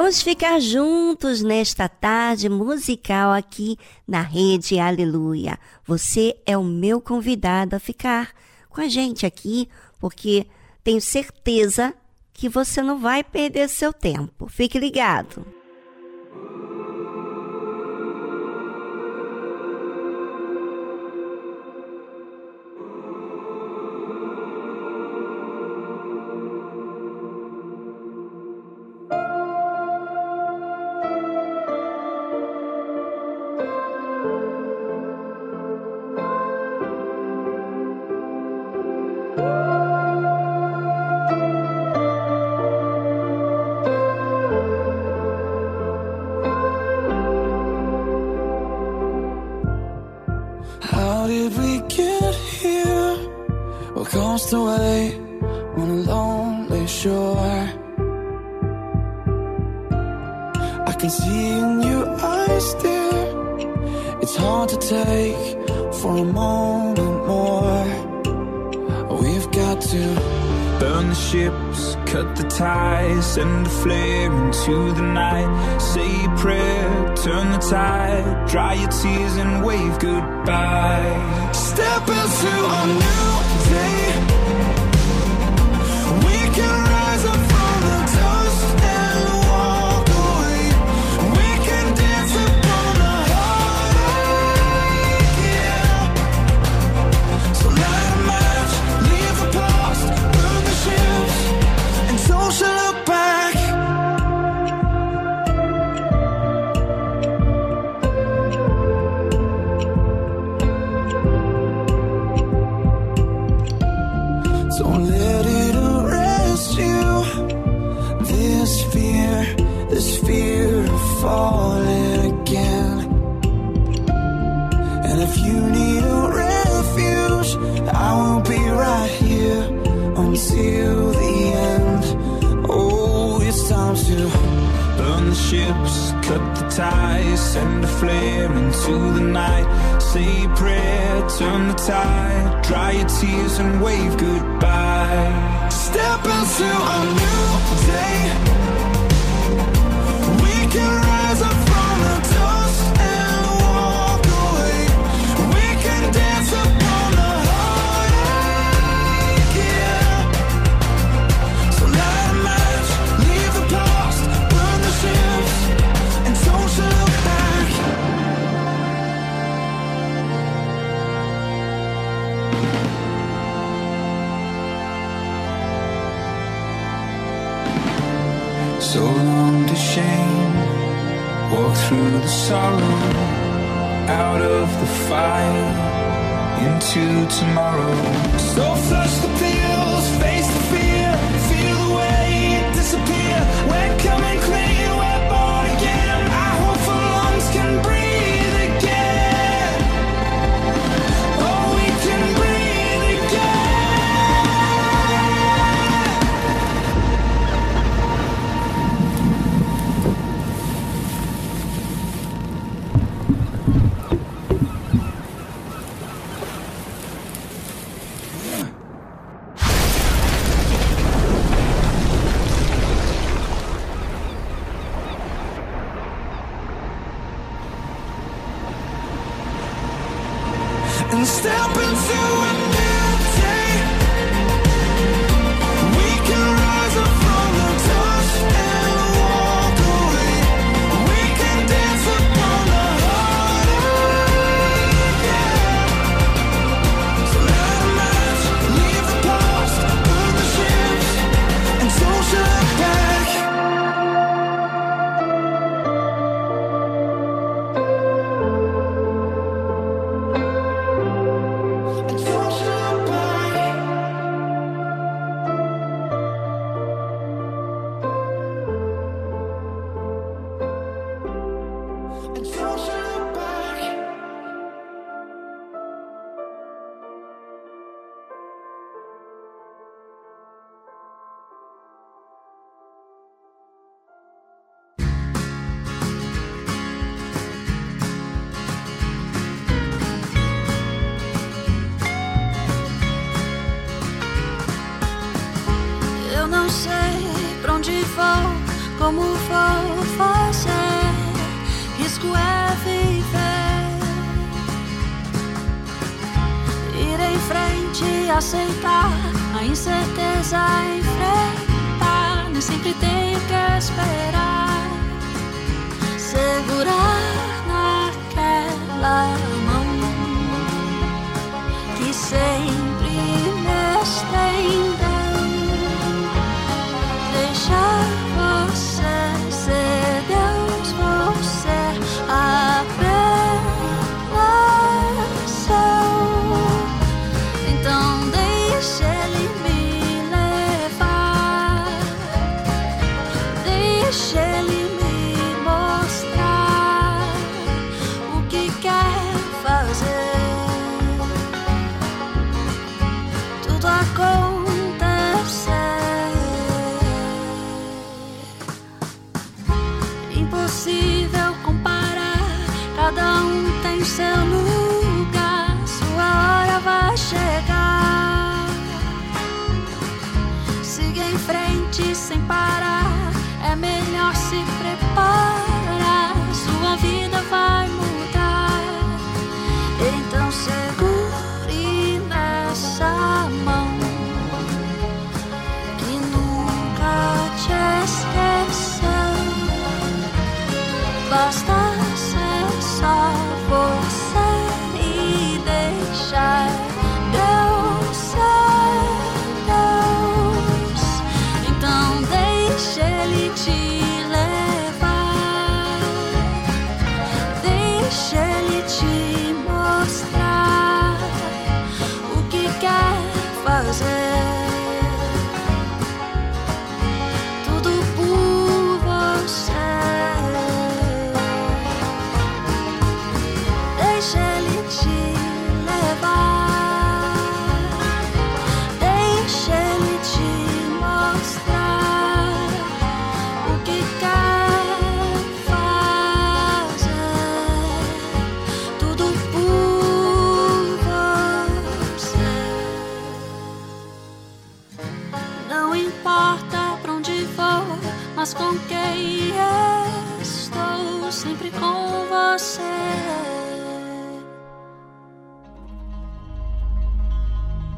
Vamos ficar juntos nesta tarde musical aqui na Rede Aleluia. Você é o meu convidado a ficar com a gente aqui, porque tenho certeza que você não vai perder seu tempo. Fique ligado.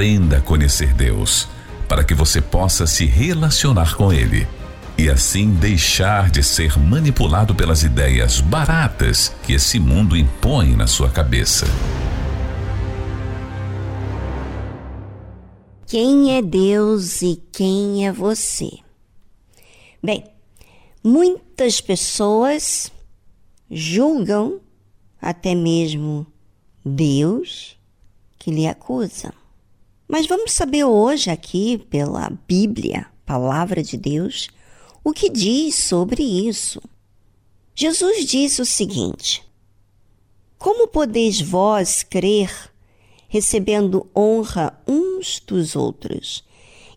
Aprenda a conhecer Deus para que você possa se relacionar com Ele e assim deixar de ser manipulado pelas ideias baratas que esse mundo impõe na sua cabeça. Quem é Deus e quem é você? Bem, muitas pessoas julgam até mesmo Deus que lhe acusa. Mas vamos saber hoje aqui pela Bíblia, palavra de Deus, o que diz sobre isso. Jesus disse o seguinte: Como podeis vós crer recebendo honra uns dos outros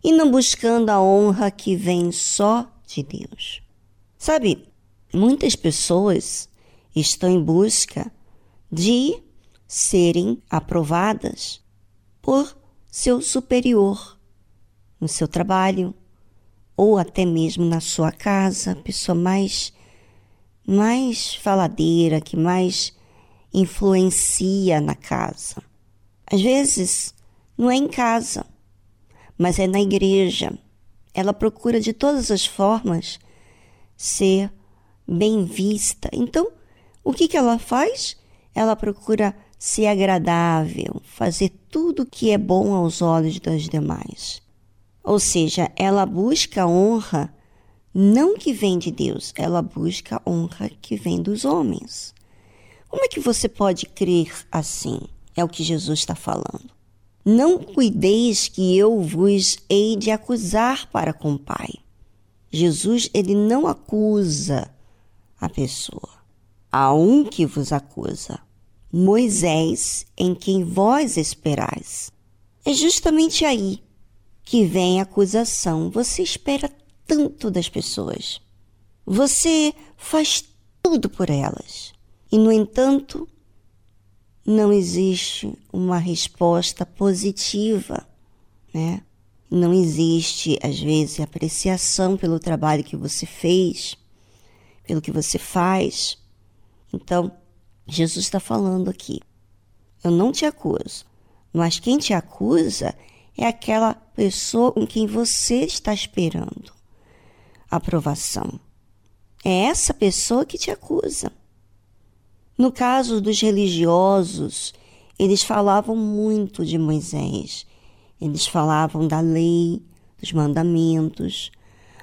e não buscando a honra que vem só de Deus? Sabe, muitas pessoas estão em busca de serem aprovadas por seu superior no seu trabalho ou até mesmo na sua casa, pessoa mais mais faladeira, que mais influencia na casa. Às vezes não é em casa, mas é na igreja. Ela procura de todas as formas ser bem vista. Então, o que, que ela faz? Ela procura ser agradável, fazer tudo que é bom aos olhos das demais. Ou seja, ela busca honra não que vem de Deus, ela busca honra que vem dos homens. Como é que você pode crer assim? É o que Jesus está falando. Não cuideis que eu vos hei de acusar para com o Pai. Jesus, ele não acusa a pessoa. Há um que vos acusa, Moisés, em quem vós esperais. É justamente aí que vem a acusação. Você espera tanto das pessoas. Você faz tudo por elas. E, no entanto, não existe uma resposta positiva, né? Não existe, às vezes, apreciação pelo trabalho que você fez, pelo que você faz. Então, Jesus está falando aqui. Eu não te acuso, mas quem te acusa é aquela pessoa com quem você está esperando aprovação. É essa pessoa que te acusa. No caso dos religiosos, eles falavam muito de Moisés. Eles falavam da lei, dos mandamentos.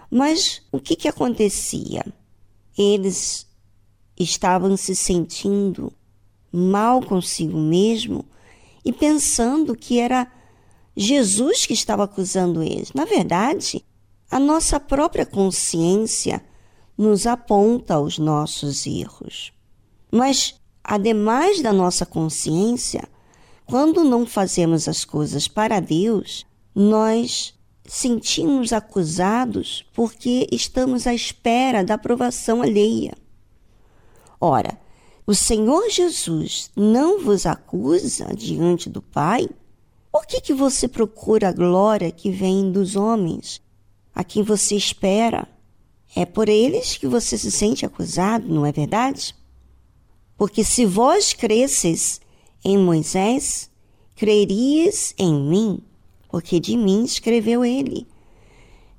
Mas o que, que acontecia? Eles estavam se sentindo mal consigo mesmo e pensando que era Jesus que estava acusando eles. Na verdade, a nossa própria consciência nos aponta os nossos erros. Mas, ademais da nossa consciência, quando não fazemos as coisas para Deus, nós sentimos acusados porque estamos à espera da aprovação alheia. Ora, o Senhor Jesus não vos acusa diante do Pai? Por que, que você procura a glória que vem dos homens, a quem você espera? É por eles que você se sente acusado, não é verdade? Porque se vós cresces em Moisés, crerias em mim, porque de mim escreveu ele.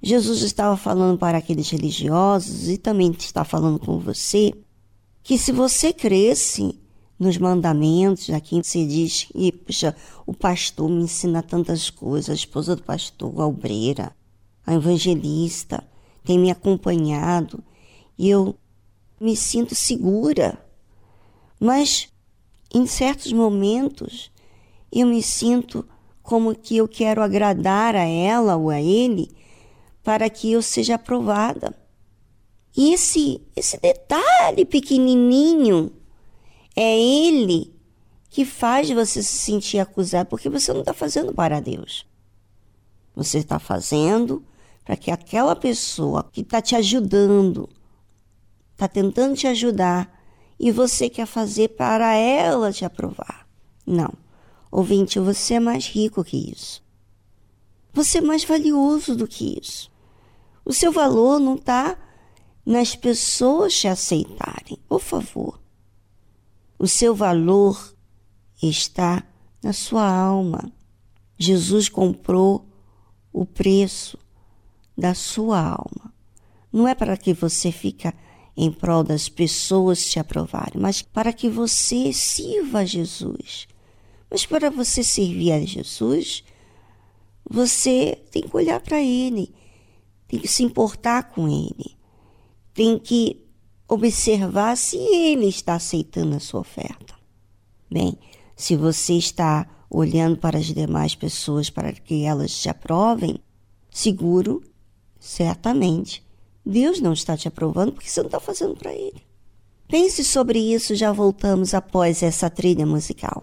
Jesus estava falando para aqueles religiosos e também está falando com você que se você cresce nos mandamentos, aqui você diz que, puxa, o pastor me ensina tantas coisas, a esposa do pastor, a obreira, a evangelista, tem me acompanhado e eu me sinto segura. Mas em certos momentos eu me sinto como que eu quero agradar a ela ou a ele para que eu seja aprovada. E esse, esse detalhe pequenininho é ele que faz você se sentir acusado, porque você não está fazendo para Deus. Você está fazendo para que aquela pessoa que está te ajudando, está tentando te ajudar, e você quer fazer para ela te aprovar. Não. Ouvinte, você é mais rico que isso. Você é mais valioso do que isso. O seu valor não está nas pessoas te aceitarem. Por favor. O seu valor está na sua alma. Jesus comprou o preço da sua alma. Não é para que você fique em prol das pessoas te aprovarem, mas para que você sirva a Jesus. Mas para você servir a Jesus, você tem que olhar para Ele, tem que se importar com Ele, tem que observar se Ele está aceitando a sua oferta. Bem, se você está olhando para as demais pessoas para que elas te aprovem, seguro, certamente, Deus não está te aprovando porque você não está fazendo para Ele. Pense sobre isso, já voltamos após essa trilha musical.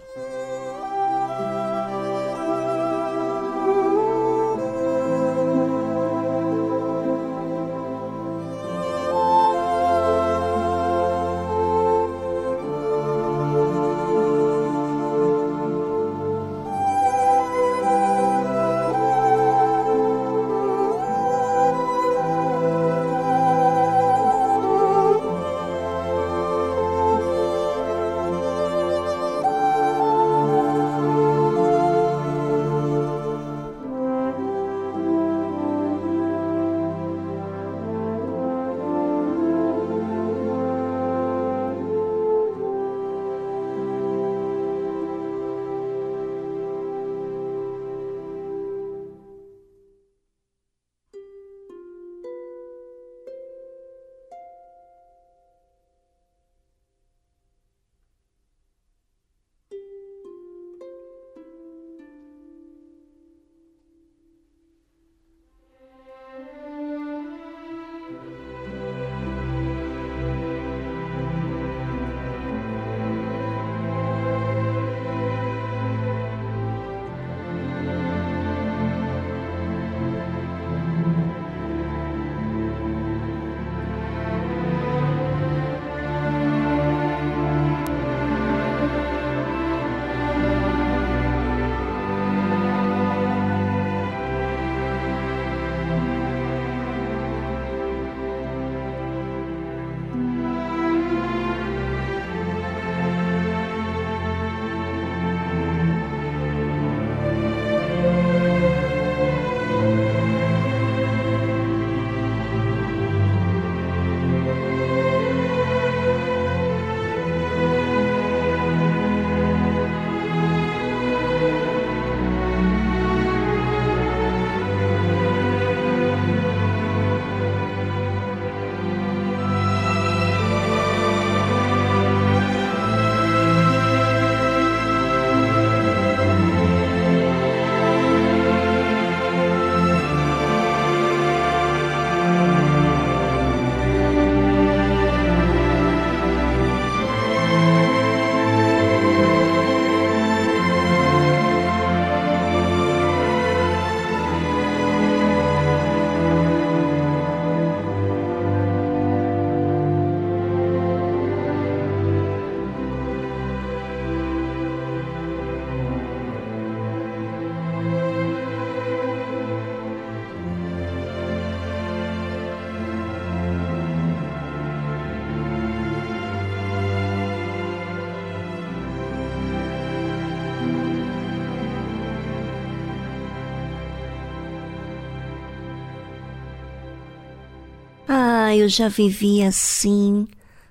Eu já vivi assim,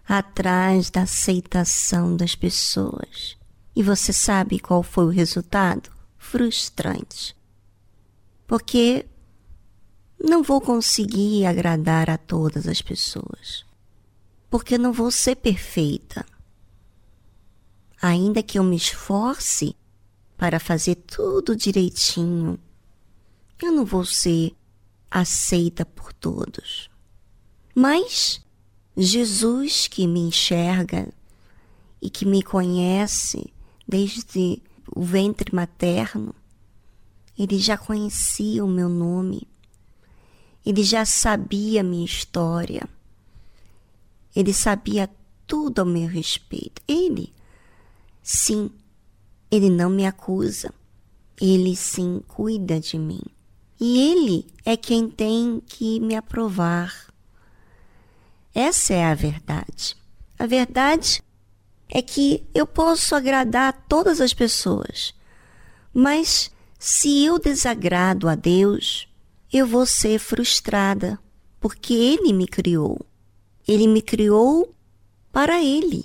atrás da aceitação das pessoas. E você sabe qual foi o resultado? Frustrante. Porque não vou conseguir agradar a todas as pessoas. Porque não vou ser perfeita. Ainda que eu me esforce para fazer tudo direitinho, eu não vou ser aceita por todos. Mas Jesus, que me enxerga e que me conhece desde o ventre materno, ele já conhecia o meu nome, ele já sabia a minha história, ele sabia tudo ao meu respeito. Ele, sim, ele não me acusa, ele sim cuida de mim. E ele é quem tem que me aprovar. Essa é a verdade. A verdade é que eu posso agradar a todas as pessoas, mas se eu desagrado a Deus, eu vou ser frustrada, porque Ele me criou. Ele me criou para Ele.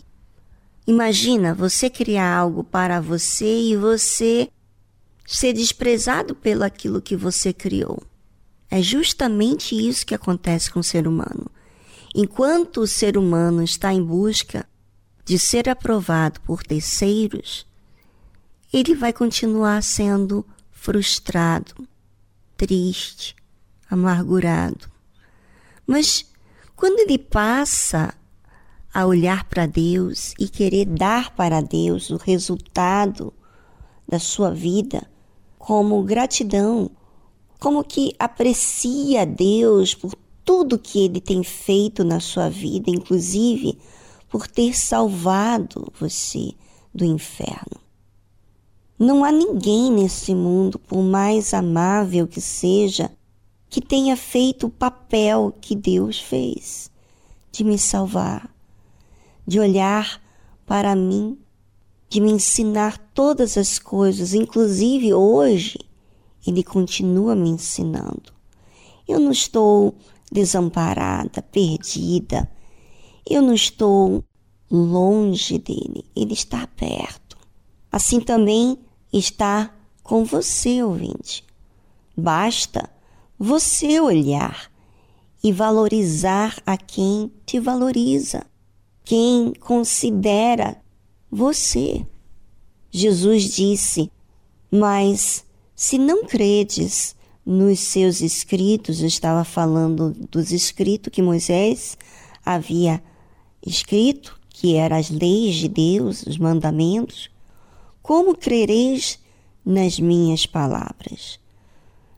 Imagina você criar algo para você e você ser desprezado pelo aquilo que você criou. É justamente isso que acontece com o ser humano. Enquanto o ser humano está em busca de ser aprovado por terceiros, ele vai continuar sendo frustrado, triste, amargurado. Mas quando ele passa a olhar para Deus e querer dar para Deus o resultado da sua vida como gratidão, como que aprecia Deus por tudo que ele tem feito na sua vida, inclusive por ter salvado você do inferno. Não há ninguém nesse mundo, por mais amável que seja, que tenha feito o papel que Deus fez de me salvar, de olhar para mim, de me ensinar todas as coisas, inclusive hoje, Ele continua me ensinando. Eu não estou desamparada, perdida. Eu não estou longe dele, ele está perto. Assim também está com você, ouvinte. Basta você olhar e valorizar a quem te valoriza, quem considera você. Jesus disse: Mas se não credes nos seus escritos, estava falando dos escritos que Moisés havia escrito, que eram as leis de Deus, os mandamentos, como crereis nas minhas palavras?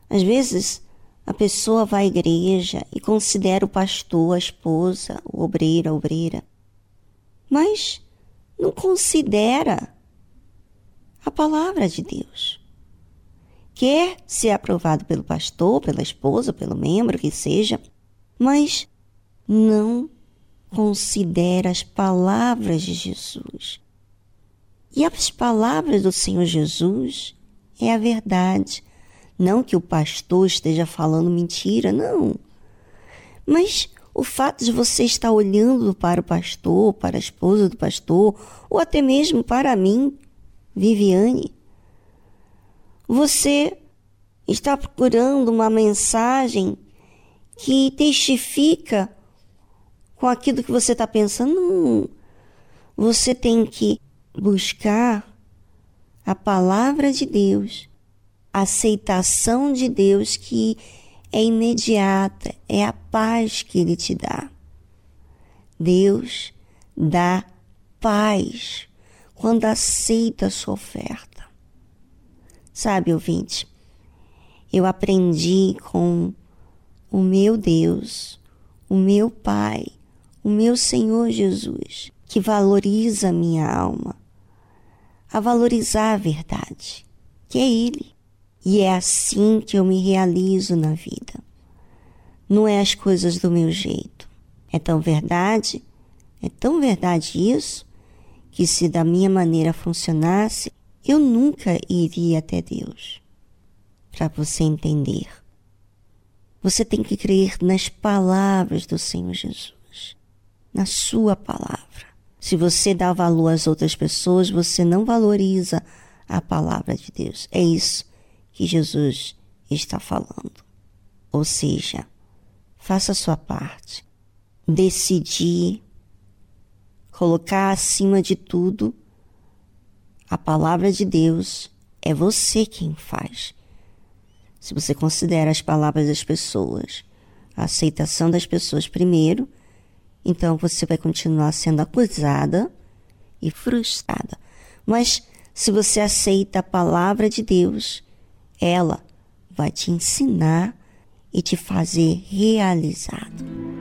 Às vezes, a pessoa vai à igreja e considera o pastor, a esposa, o obreiro, a obreira, mas não considera a palavra de Deus quer ser aprovado pelo pastor, pela esposa, pelo membro que seja, mas não considera as palavras de Jesus. E as palavras do Senhor Jesus é a verdade. Não que o pastor esteja falando mentira, não. Mas o fato de você estar olhando para o pastor, para a esposa do pastor, ou até mesmo para mim, Viviane, você está procurando uma mensagem que testifica com aquilo que você está pensando? Não. Você tem que buscar a palavra de Deus, a aceitação de Deus que é imediata, é a paz que Ele te dá. Deus dá paz quando aceita a sua oferta. Sabe, ouvinte, eu aprendi com o meu Deus, o meu Pai, o meu Senhor Jesus, que valoriza minha alma, a valorizar a verdade, que é Ele. E é assim que eu me realizo na vida. Não é as coisas do meu jeito. É tão verdade, é tão verdade isso, que se da minha maneira funcionasse, eu nunca iria até Deus. Para você entender. Você tem que crer nas palavras do Senhor Jesus, na Sua palavra. Se você dá valor às outras pessoas, você não valoriza a palavra de Deus. É isso que Jesus está falando. Ou seja, faça a sua parte. Decidir colocar acima de tudo a palavra de Deus. É você quem faz. Se você considera as palavras das pessoas, a aceitação das pessoas primeiro, então você vai continuar sendo acusada e frustrada. Mas se você aceita a palavra de Deus, ela vai te ensinar e te fazer realizado.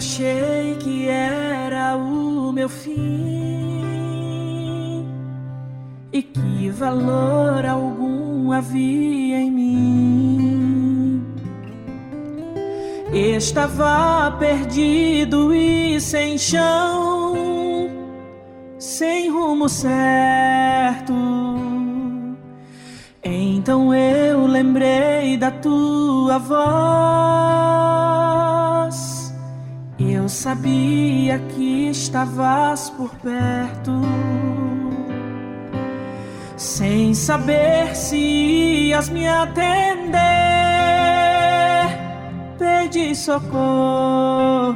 Achei que era o meu fim e que valor algum havia em mim, estava perdido e sem chão, sem rumo certo. Então eu lembrei da tua voz. Sabia que estavas por perto. Sem saber se ias me atender, pedi socorro.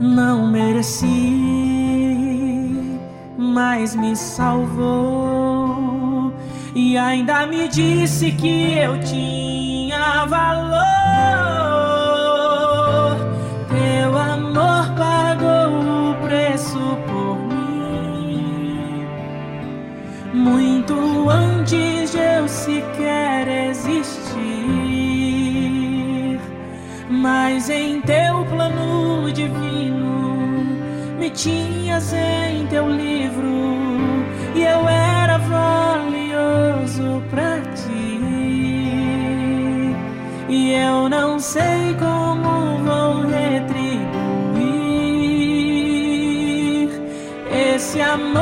Não mereci, mas me salvou e ainda me disse que eu tinha valor. Antes de eu sequer existir. Mas em teu plano divino me tinhas em teu livro e eu era valioso pra ti. E eu não sei como vou retribuir esse amor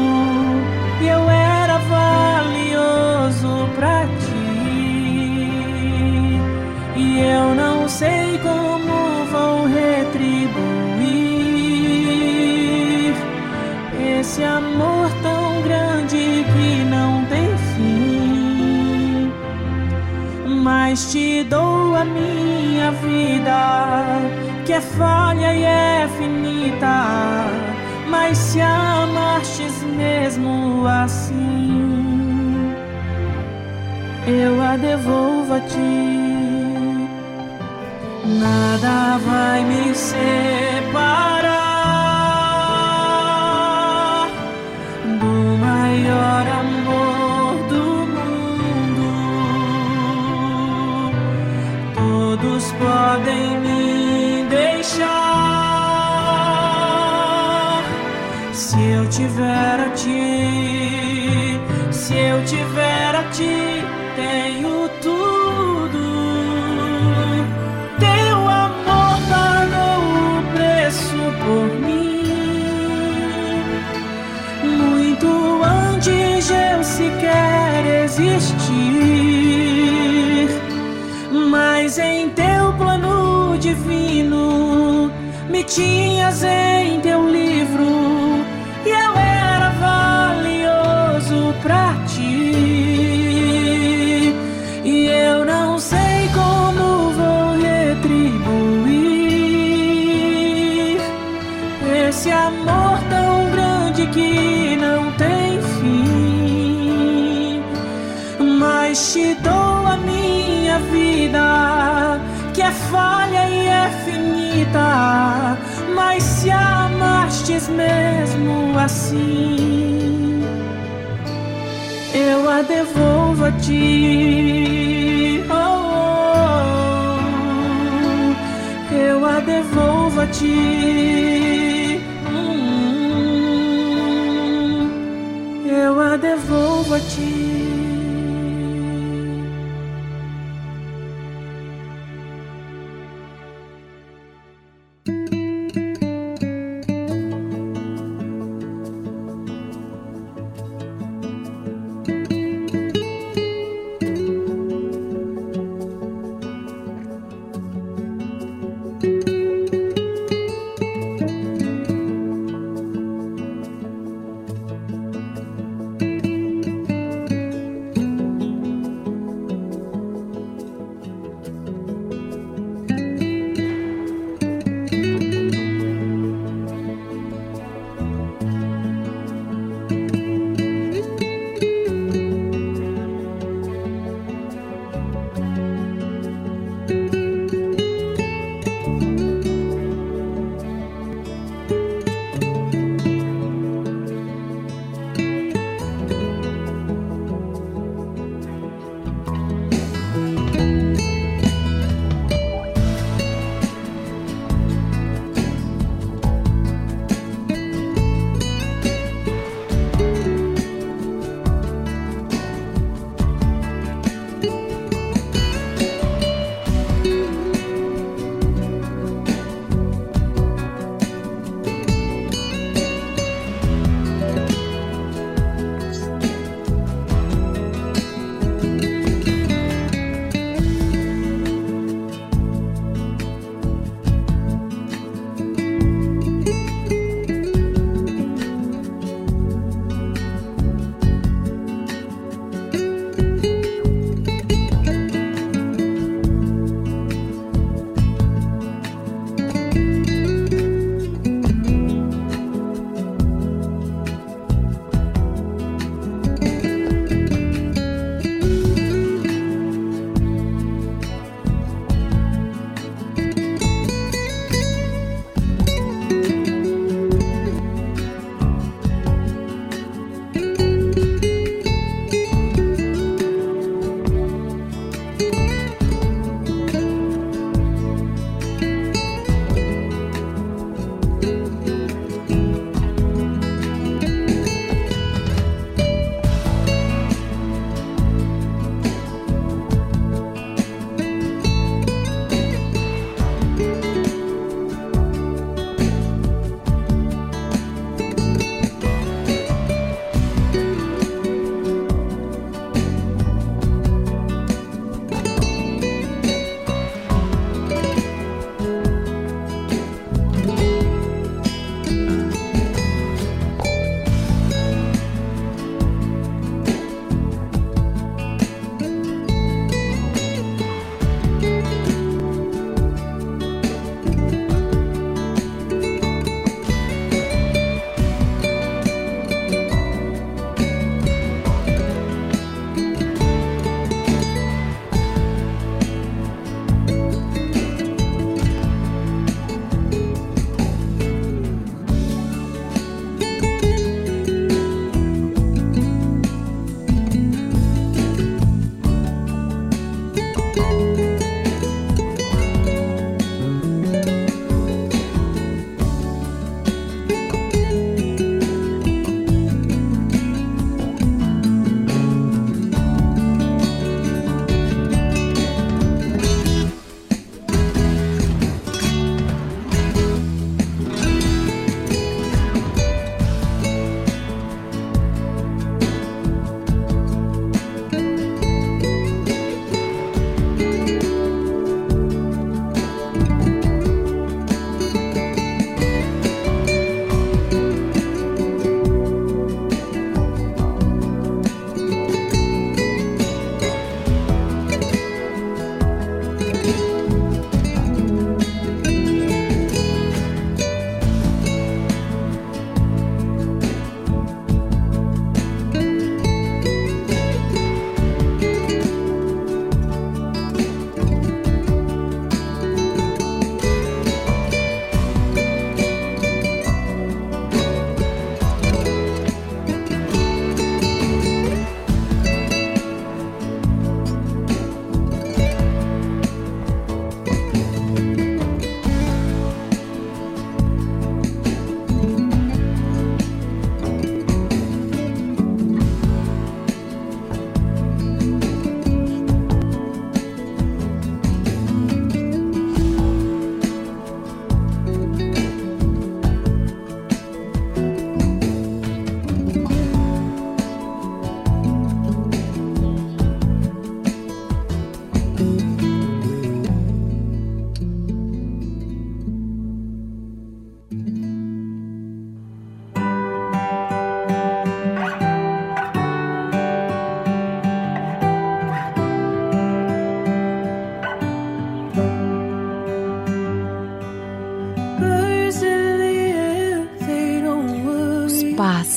e eu era valioso pra ti. E eu não sei como vou retribuir esse amor tão grande que não tem fim. Mas te dou a minha vida, que é falha e é finita. Mas se amastes mesmo assim, eu a devolvo a ti. Nada vai me separar tiver a ti. Se eu tiver a ti, tenho tudo. Teu amor pagou o preço por mim. Muito antes de eu sequer existir. Mas em teu plano divino me tinhas em pra ti. E eu não sei como vou retribuir esse amor tão grande que não tem fim. Mas te dou a minha vida, que é falha e é finita. Mas se amastes mesmo assim, eu a devolvo a ti. Oh, oh, eu a devolvo a ti.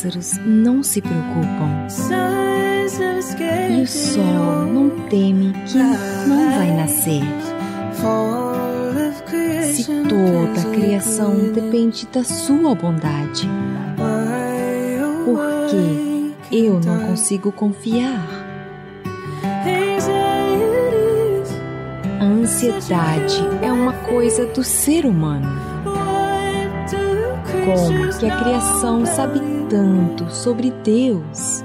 Pássaros não se preocupam e o sol não teme que não vai nascer. Se toda a criação depende da sua bondade, por que eu não consigo confiar? A ansiedade é uma coisa do ser humano. Como que a criação sabe tanto sobre Deus?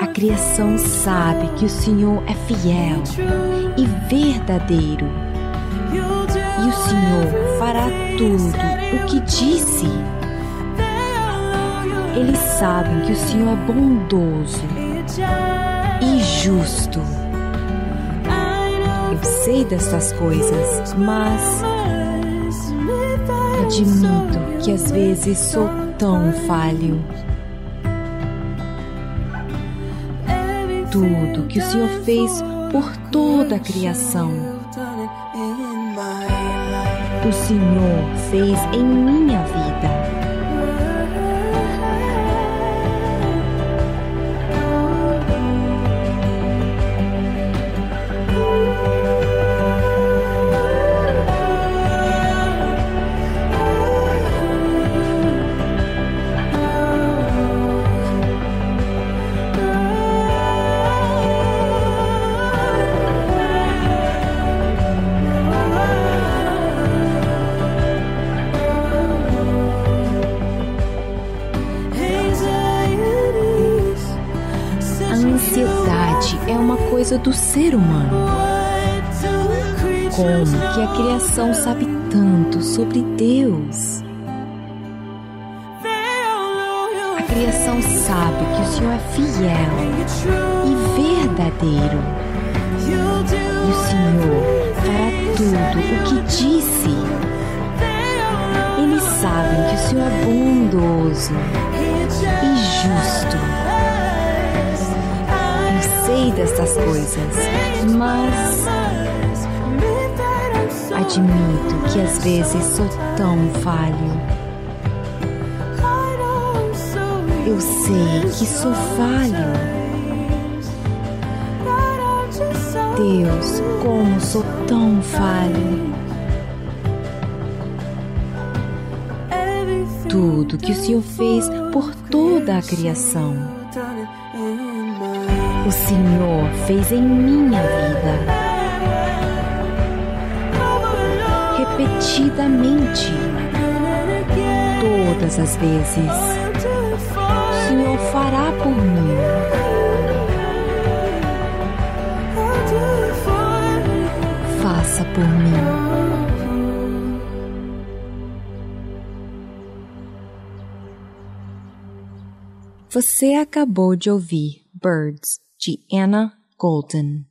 A criação sabe que o Senhor é fiel e verdadeiro. E o Senhor fará tudo o que disse. Eles sabem que o Senhor é bondoso e justo. Eu sei dessas coisas, mas admito que às vezes sou tão falho. Tudo que o Senhor fez por toda a criação, o Senhor fez em minha vida. Que a criação sabe tanto sobre Deus? A criação sabe que o Senhor é fiel e verdadeiro. E o Senhor fará tudo o que disse. Eles sabem que o Senhor é bondoso e justo. Eu sei dessas coisas, mas admito que às vezes sou tão falho. Eu sei que sou falho. Deus, como sou tão falho. Tudo que o Senhor fez por toda a criação, o Senhor fez em minha vida. Repetidamente, todas as vezes, o Senhor fará por mim. Faça por mim. Você acabou de ouvir Birds de Anna Golden.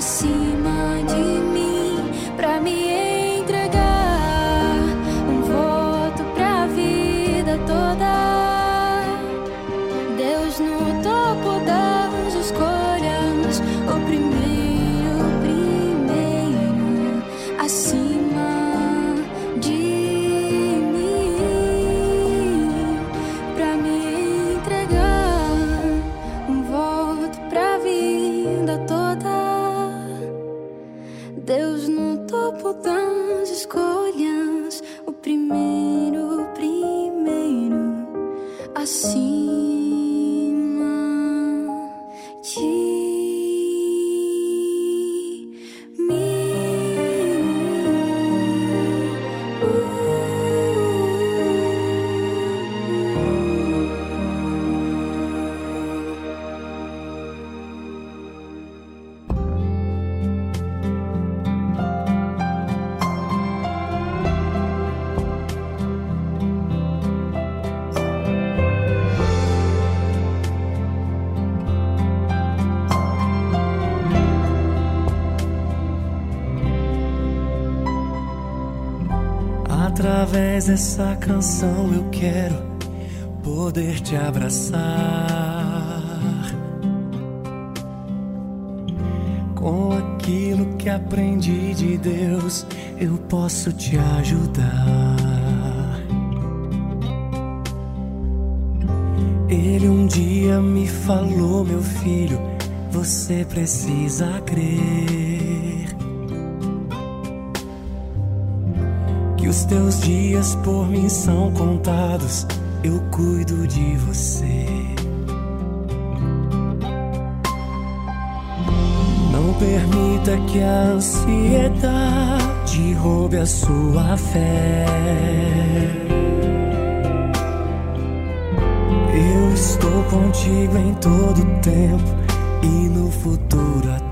Primeiro, Através dessa canção eu quero poder te abraçar. Com aquilo que aprendi de Deus, eu posso te ajudar. Ele um dia me falou, meu filho, você precisa crer. Teus dias por mim são contados, eu cuido de você. Não permita que a ansiedade roube a sua fé. Eu estou contigo em todo tempo e no futuro até.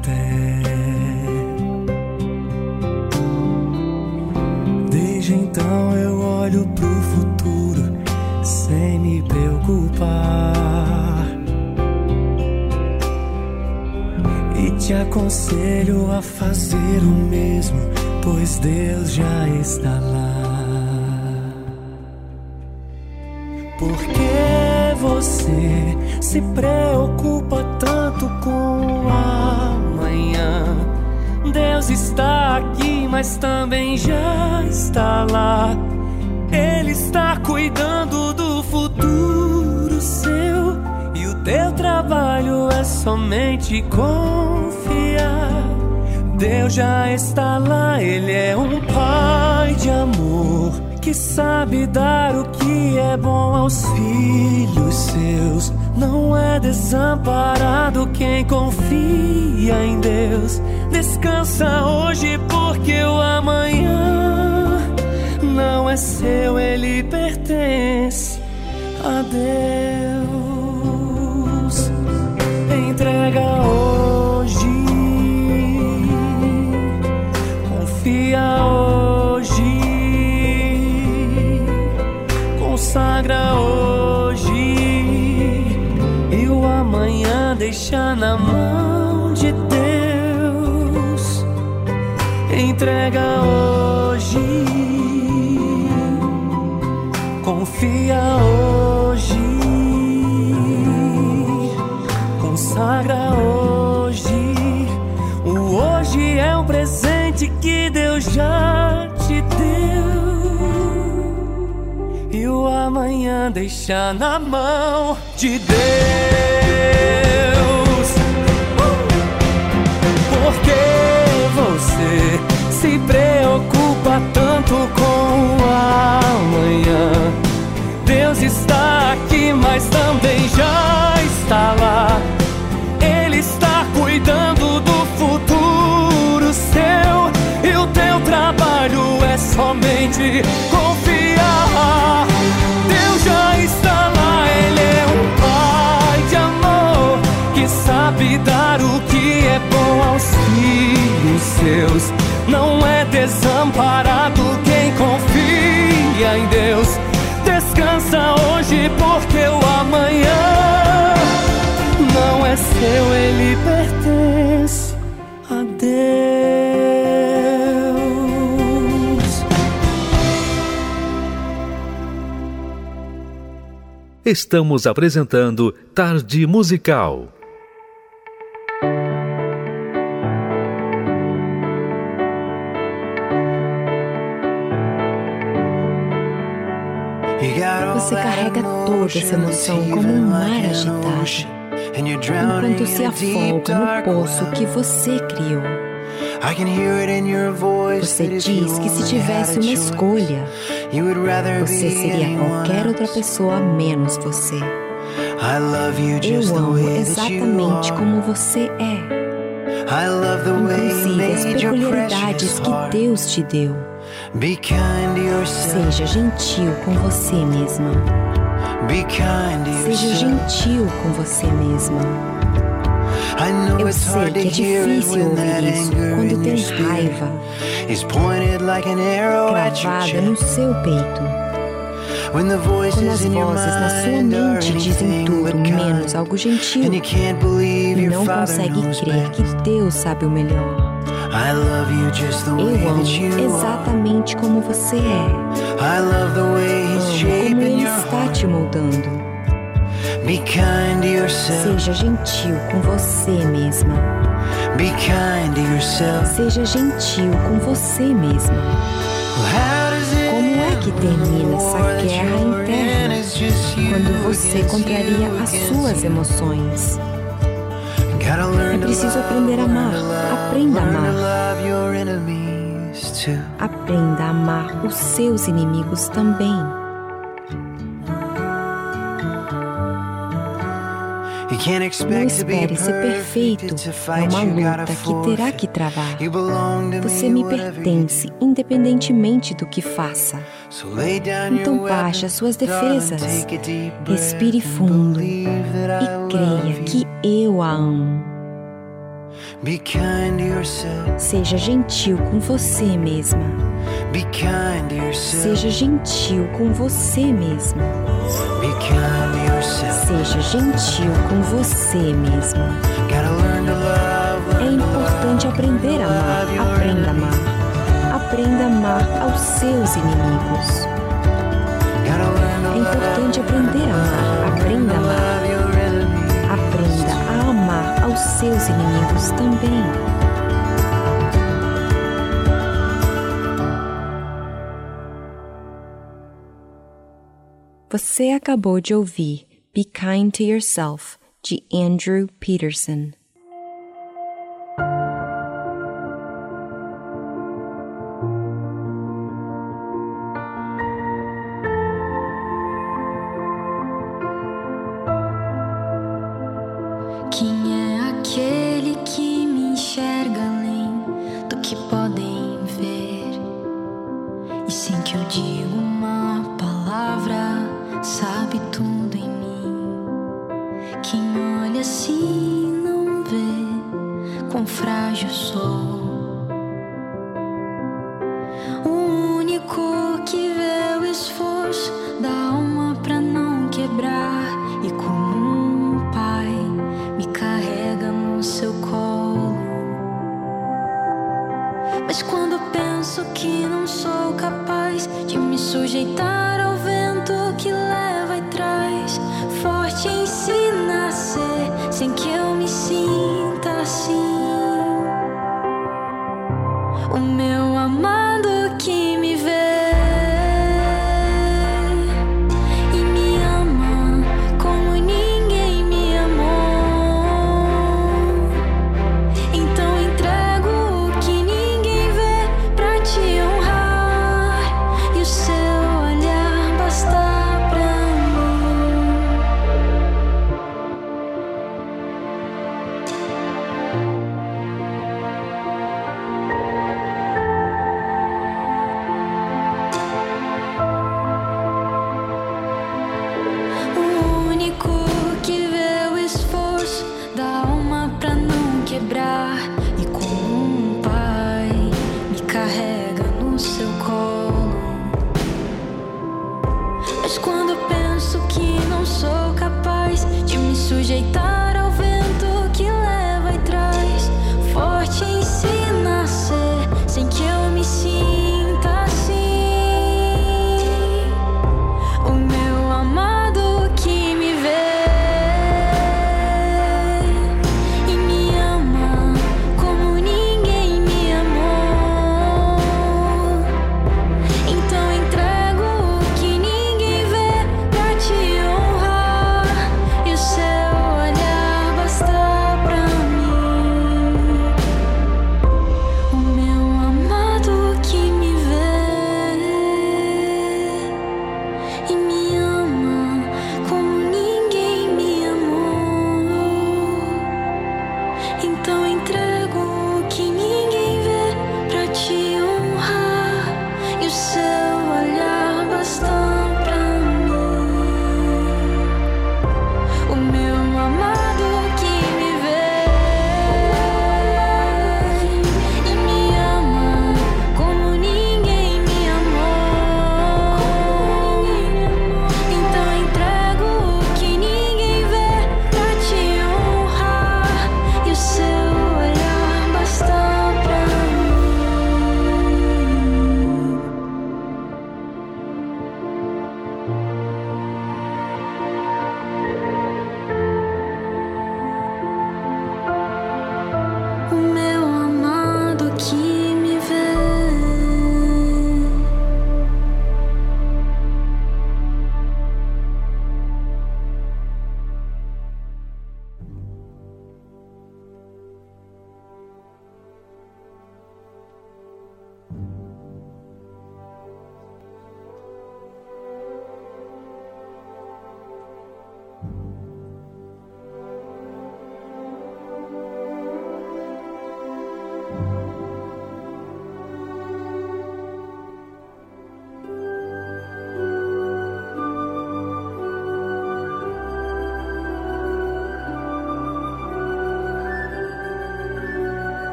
Olho pro futuro sem me preocupar. E te aconselho a fazer o mesmo, pois Deus já está lá. Somente confiar. Deus já está lá, Ele é um pai de amor que sabe dar o que é bom aos filhos seus. Não é desamparado quem confia em Deus. Descansa hoje, porque o amanhã não é seu, ele pertence a Deus. Entrega hoje, confia hoje, consagra hoje. E o amanhã deixa na mão de Deus. Entrega hoje, confia hoje, já te deu e o amanhã deixa na mão de Deus. Uh! Porque você se preocupa tanto com o amanhã? Deus está aqui, mas também já está lá. Ele está cuidando do futuro seu somente confiar. Deus já está lá, Ele é um Pai de amor que sabe dar o que é bom aos filhos seus. Não é desamparado quem confia em Deus. Descansa hoje, Estamos apresentando Tarde Musical. Você carrega toda essa emoção como um mar agitado, enquanto se afoga no poço que você criou. Você diz que se tivesse uma escolha, você seria qualquer outra pessoa menos você. Eu amo exatamente como você é, inclusive as peculiaridades que Deus te deu. Seja gentil com você mesma. Seja gentil com você mesma. Eu sei que é difícil ouvir isso quando tem raiva cravada no seu peito. Quando as vozes na sua mente dizem tudo menos algo gentil e não consegue crer que Deus sabe o melhor. Eu amo exatamente como você é. Amo como Ele está te moldando. Seja gentil com você mesma. Seja gentil com você mesma. Como é que termina essa guerra interna quando você contraria as suas emoções? É preciso aprender a amar. Aprenda a amar. Aprenda a amar os seus inimigos também. Não espere ser perfeito. É uma luta que terá que travar. Você me pertence, independentemente do que faça. Então baixe as suas defesas. Respire fundo e creia que eu a amo. Seja gentil com você mesma. Seja gentil com você mesma. Seja gentil com você mesma. É importante aprender a amar. Aprenda a amar. Aprenda a amar aos seus inimigos. É importante aprender a amar. Seus inimigos também. Você acabou de ouvir Be Kind to Yourself, de Andrew Peterson.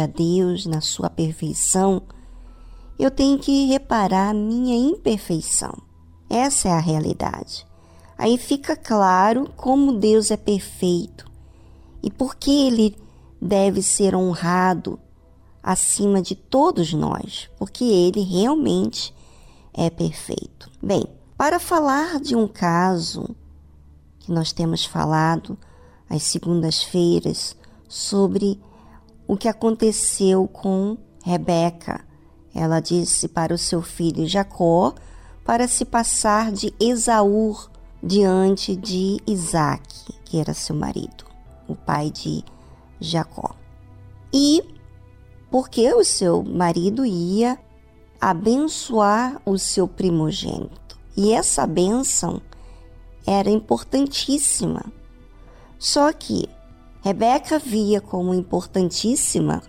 Veja Deus na sua perfeição, eu tenho que reparar a minha imperfeição. Essa é a realidade. Aí fica claro como Deus é perfeito e por que ele deve ser honrado acima de todos nós, porque ele realmente é perfeito. Bem, para falar de um caso que nós temos falado às segundas-feiras sobre o que aconteceu com Rebeca. Ela disse para o seu filho Jacó para se passar de Esaú diante de Isaac, que era seu marido, o pai de Jacó. E porque o seu marido ia abençoar o seu primogênito. E essa bênção era importantíssima. Só que Rebeca via como importantíssima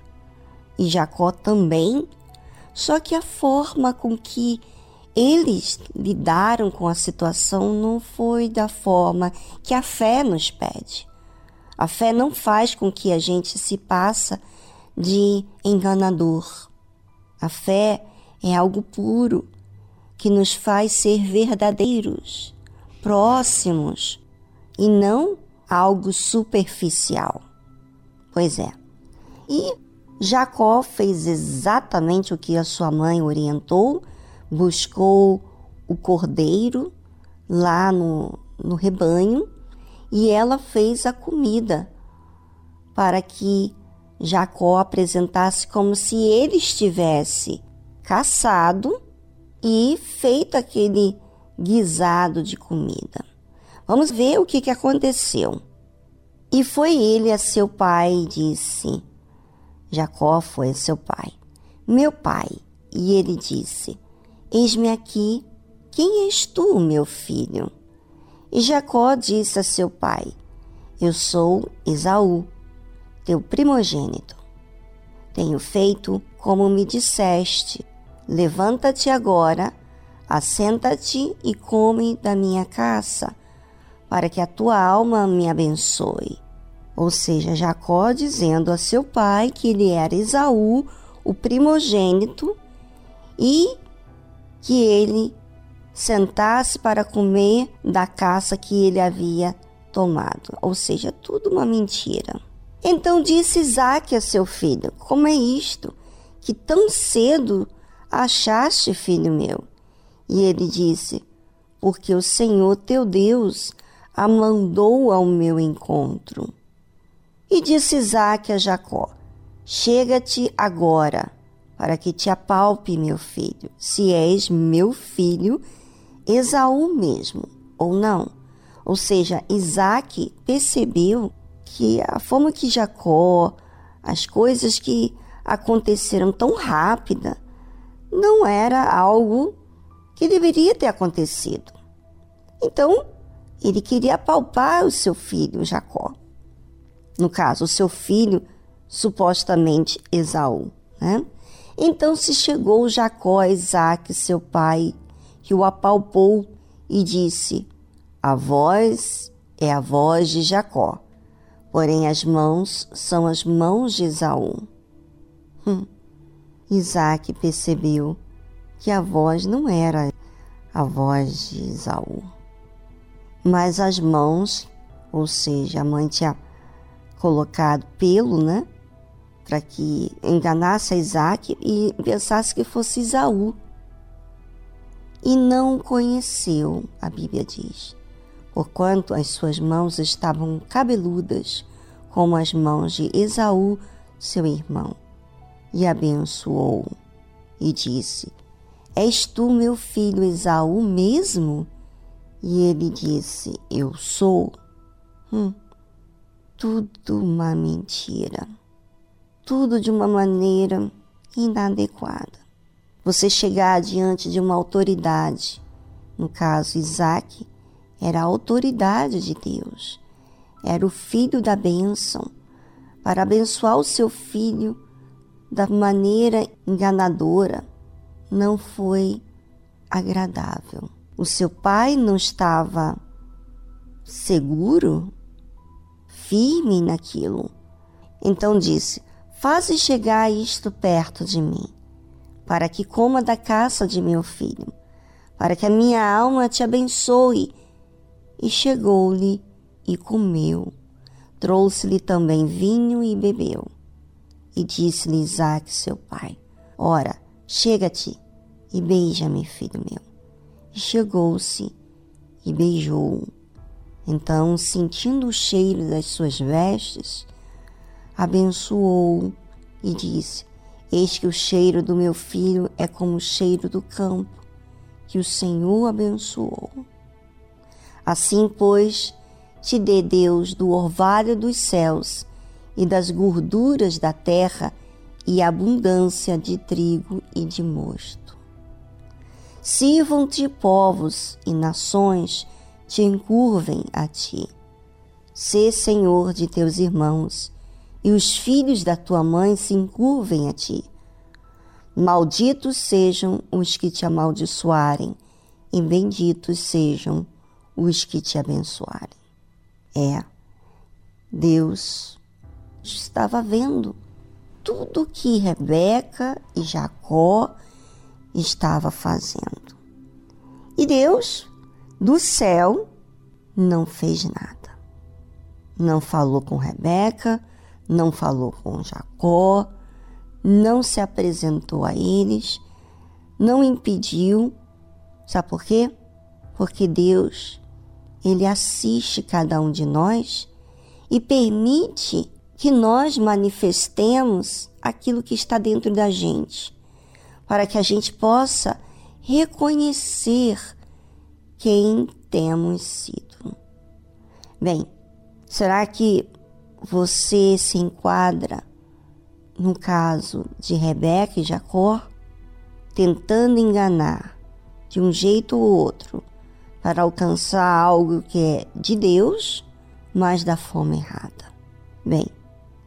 e Jacó também, só que a forma com que eles lidaram com a situação não foi da forma que a fé nos pede. A fé não faz com que a gente se passe de enganador. A fé é algo puro que nos faz ser verdadeiros próximos e não algo superficial. Pois é. E Jacó fez exatamente o que a sua mãe orientou, buscou o cordeiro lá no, no rebanho e ela fez a comida para que Jacó apresentasse como se ele estivesse caçado e feito aquele guisado de comida. Vamos ver o que, que aconteceu. E foi ele a seu pai e disse: Jacó foi a seu pai, meu pai. E ele disse: Eis-me aqui, quem és tu, meu filho? E Jacó disse a seu pai: Eu sou Esaú, teu primogênito. Tenho feito como me disseste. Levanta-te agora Assenta-te e come da minha caça, para que a tua alma me abençoe. Ou seja, Jacó dizendo a seu pai que ele era Esaú, o primogênito, e que ele sentasse para comer da caça que ele havia tomado. Ou seja, tudo uma mentira. Então disse Isaac a seu filho: Como é isto? Que tão cedo achaste, filho meu? E ele disse: Porque o Senhor teu Deus a mandou ao meu encontro. E disse Isaac a Jacó: Chega-te agora, para que te apalpe, meu filho, se és meu filho, Esaú mesmo, ou não. Ou seja, Isaac percebeu que a forma que Jacó, as coisas que aconteceram tão rápida, não era algo que deveria ter acontecido. Então, ele queria apalpar o seu filho Jacó. No caso, o seu filho, supostamente Esaú. Né? Então se chegou Jacó a Isaac, seu pai, que o apalpou e disse: A voz é a voz de Jacó, porém as mãos são as mãos de Esaú. Hum. Isaac percebeu que a voz não era a voz de Esaú, mas as mãos, ou seja, a mãe tinha colocado pelo, né? Para que enganasse a Isaac e pensasse que fosse Esaú e não o conheceu, a Bíblia diz, porquanto as suas mãos estavam cabeludas como as mãos de Esaú, seu irmão, e abençoou e disse: És tu meu filho Esaú mesmo? E ele disse: Eu sou. Hum, tudo uma mentira, tudo de uma maneira inadequada você chegar diante de uma autoridade. No caso, Isaac era a autoridade de Deus, era o filho da bênção, para abençoar o seu filho da maneira enganadora, não foi agradável. O seu pai não estava seguro, firme naquilo. Então disse: Faze chegar isto perto de mim para que coma da caça de meu filho, para que a minha alma te abençoe. E chegou-lhe e comeu. Trouxe-lhe também vinho e bebeu. E disse-lhe Isaac, seu pai: Ora, chega-te e beija-me, filho meu. E chegou-se e beijou-o. Então, sentindo o cheiro das suas vestes, abençoou-o e disse: Eis que o cheiro do meu filho é como o cheiro do campo, que o Senhor abençoou. Assim, pois, te dê Deus do orvalho dos céus e das gorduras da terra e abundância de trigo e de mosto. Sirvam-te povos e nações te encurvem a ti. Sê senhor de teus irmãos e os filhos da tua mãe se encurvem a ti. Malditos sejam os que te amaldiçoarem, e benditos sejam os que te abençoarem. É, Deus estava vendo tudo que Rebeca e Jacó estava fazendo. E Deus, do céu, não fez nada. Não falou com Rebeca, não falou com Jacó, não se apresentou a eles, não impediu. Sabe por quê? Porque Deus, ele assiste cada um de nós e permite que nós manifestemos aquilo que está dentro da gente, para que a gente possa reconhecer quem temos sido. Bem, será que você se enquadra no caso de Rebeca e Jacó, tentando enganar de um jeito ou outro para alcançar algo que é de Deus, mas da forma errada. Bem,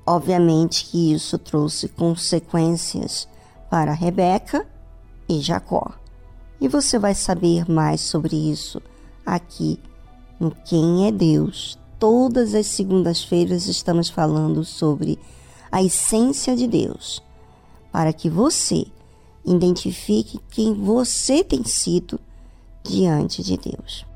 obviamente que isso trouxe consequências para Rebeca e Jacó. E você vai saber mais sobre isso aqui no Quem é Deus todas as segundas-feiras estamos falando sobre a essência de Deus, para que você identifique quem você tem sido diante de Deus.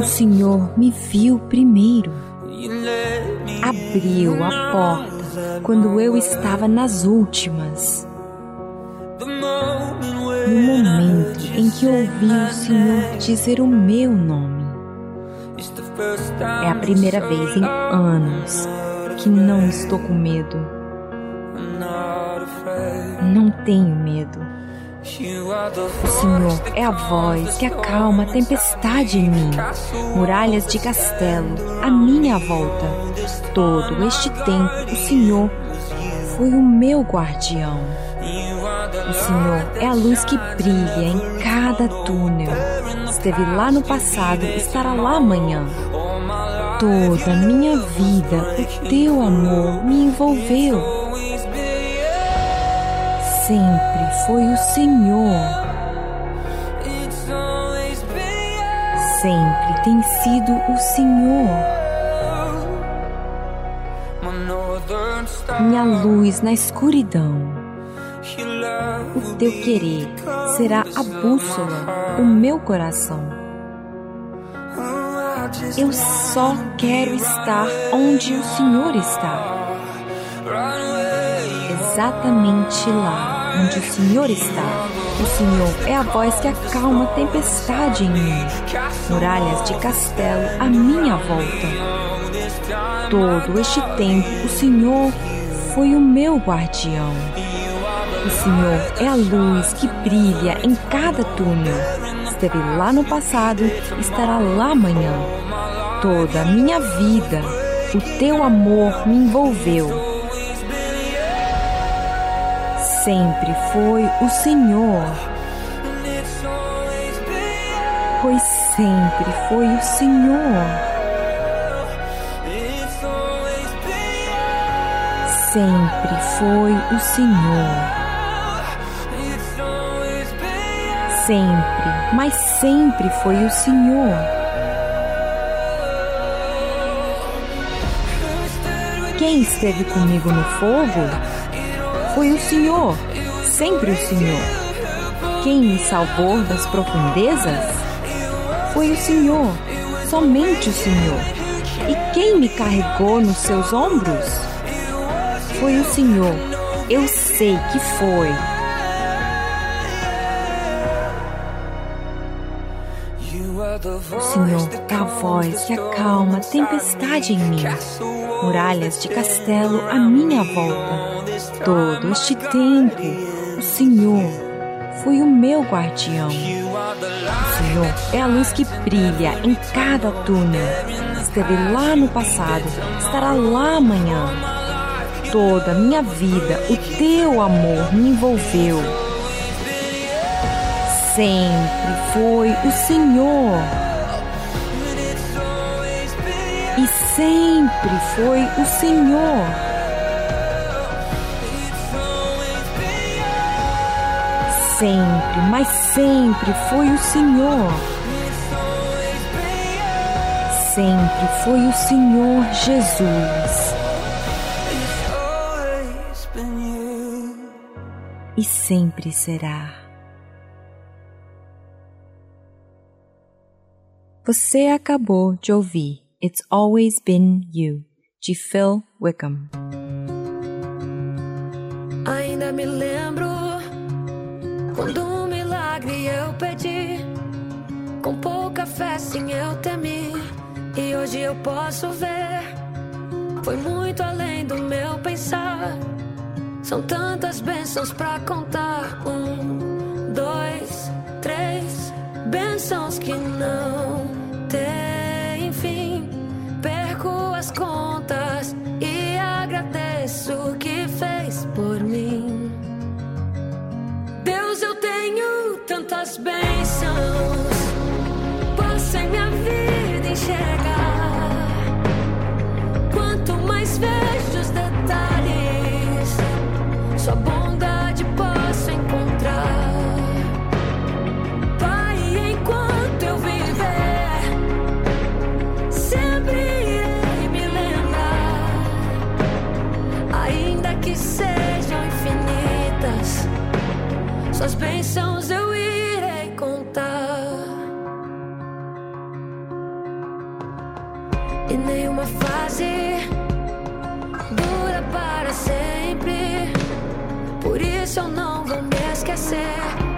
O Senhor me viu primeiro. Abriu a porta quando eu estava nas últimas. No momento em que ouvi o Senhor dizer o meu nome. É a primeira vez em anos que não estou com medo. Não tenho medo. O Senhor é a voz que acalma a tempestade em mim, muralhas de castelo à minha volta. Todo este tempo, o Senhor foi o meu guardião. O Senhor é a luz que brilha em cada túnel. Esteve lá no passado, estará lá amanhã. Toda minha vida, o teu amor me envolveu. Sempre foi o Senhor. Sempre tem sido o Senhor. Minha luz na escuridão. O teu querer será a bússola do meu coração. Eu só quero estar onde o Senhor está. Exatamente lá onde o Senhor está. O Senhor é a voz que acalma a tempestade em mim. Muralhas de castelo à minha volta. Todo este tempo, o Senhor foi o meu guardião. O Senhor é a luz que brilha em cada túnel. Esteve lá no passado, estará lá amanhã. Toda a minha vida, o teu amor me envolveu. Sempre foi o Senhor. Pois sempre foi o Senhor. Sempre foi o Senhor. Sempre, mas sempre foi o Senhor. Quem esteve comigo no fogo foi o Senhor, sempre o Senhor. Quem me salvou das profundezas foi o Senhor, somente o Senhor. E quem me carregou nos seus ombros foi o Senhor. Eu sei que foi. O Senhor é a voz que acalma tempestade em mim. Muralhas de castelo à minha volta. Todo este tempo, o Senhor foi o meu guardião. O Senhor é a luz que brilha em cada túnel. Esteve lá no passado, estará lá amanhã. Toda a minha vida, o teu amor me envolveu. Sempre foi o Senhor. E sempre foi o Senhor. Sempre, mas sempre foi o Senhor. Sempre foi o Senhor Jesus. E sempre será. Você acabou de ouvir It's Always Been You, de Phil Wickham. Ainda me lembro quando um milagre eu pedi. Com pouca fé, sim, eu temi. E hoje eu posso ver. Foi muito além do meu pensar. São tantas bênçãos pra contar. Um, dois, três. Bênçãos que não têm fim. Perco as contas Suas bênçãos eu irei contar. E nenhuma fase dura para sempre. Por isso eu não vou me esquecer.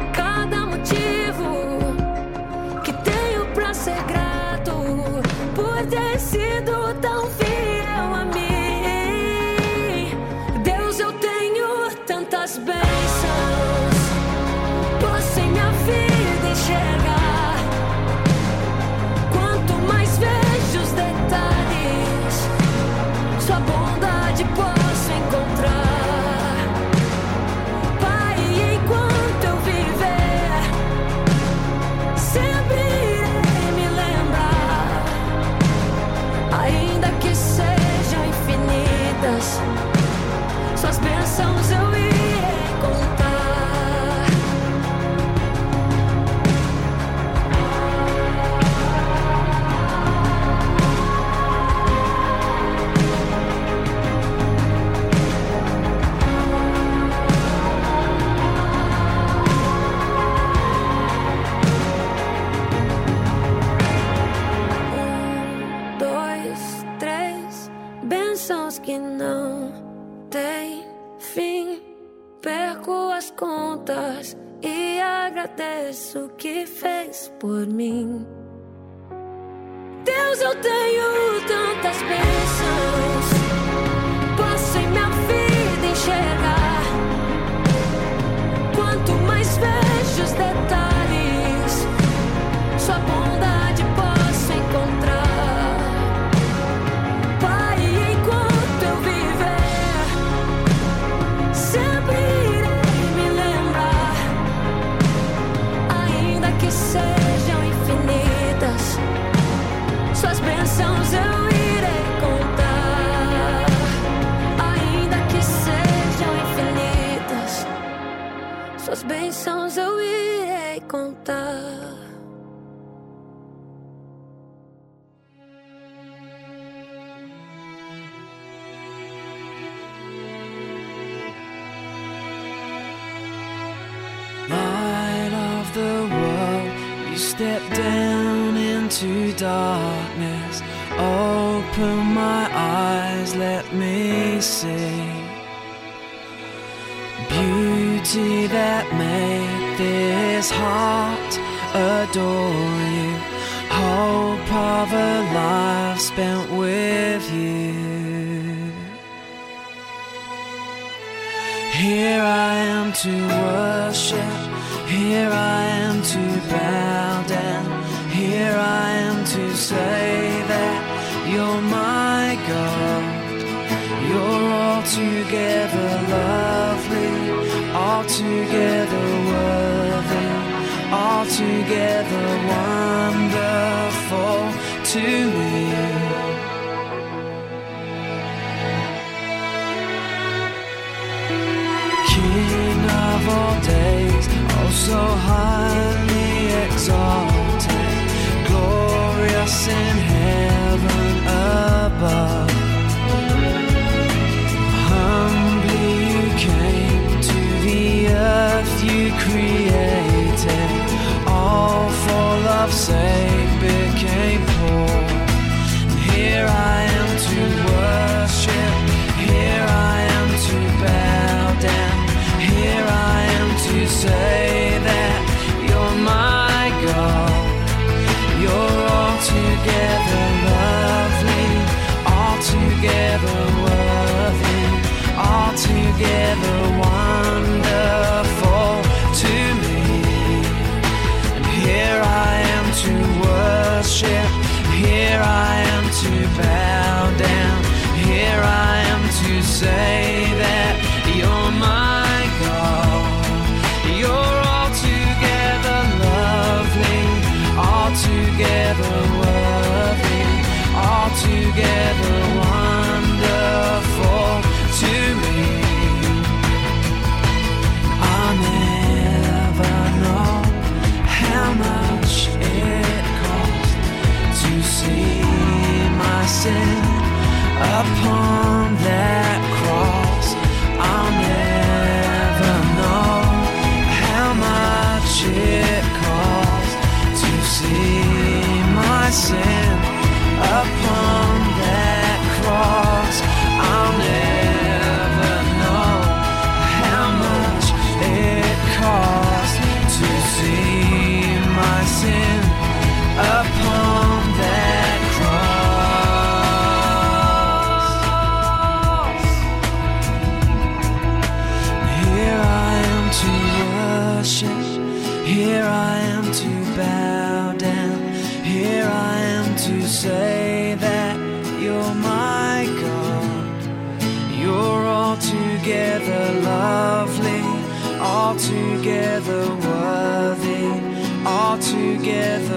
together wonderful to me. And here I am to worship, here I am to bow down, here I am to say. together.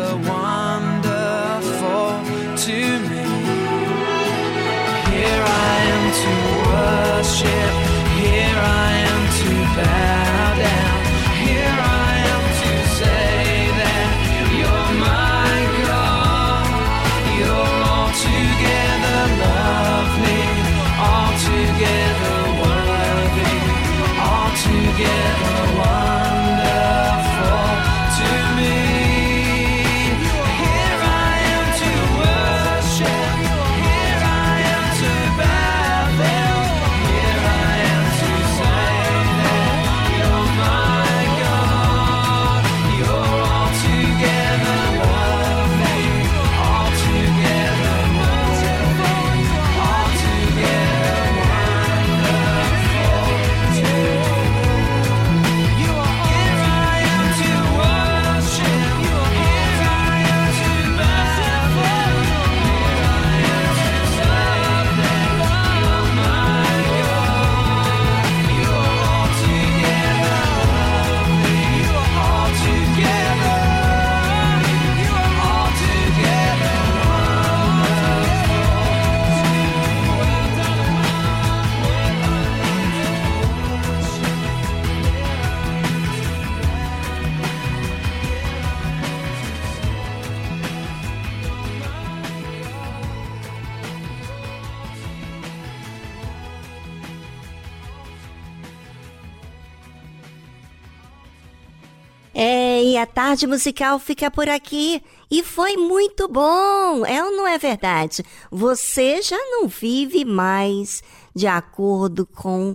E a tarde musical fica por aqui. E foi muito bom, é ou não é verdade? Você já não vive mais de acordo com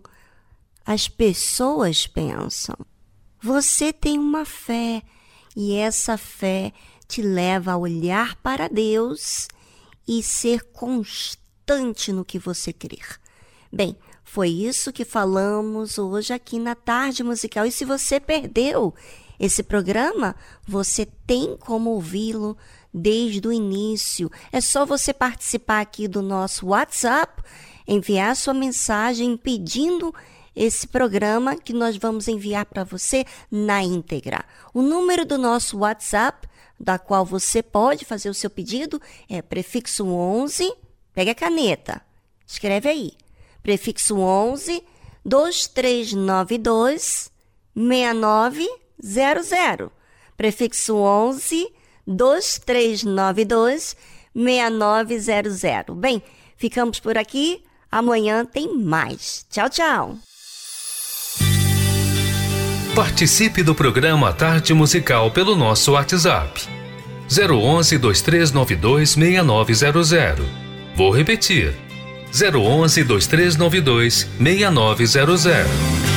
as pessoas pensam. Você tem uma fé e essa fé te leva a olhar para Deus e ser constante no que você crer. Bem, foi isso que falamos hoje aqui na tarde musical. E se você perdeu esse programa, você tem como ouvi-lo desde o início. É só você participar aqui do nosso WhatsApp, enviar sua mensagem pedindo esse programa que nós vamos enviar para você na íntegra. O número do nosso WhatsApp, da qual você pode fazer o seu pedido, é prefixo 11, pega a caneta, escreve aí. Prefixo 11 2392 6900. Prefixo 11 2392 6900. Bem, ficamos por aqui. Amanhã tem mais. Tchau, tchau. Participe do programa Tarde Musical pelo nosso WhatsApp. 011 2392 6900. Vou repetir. 011 2392 6900.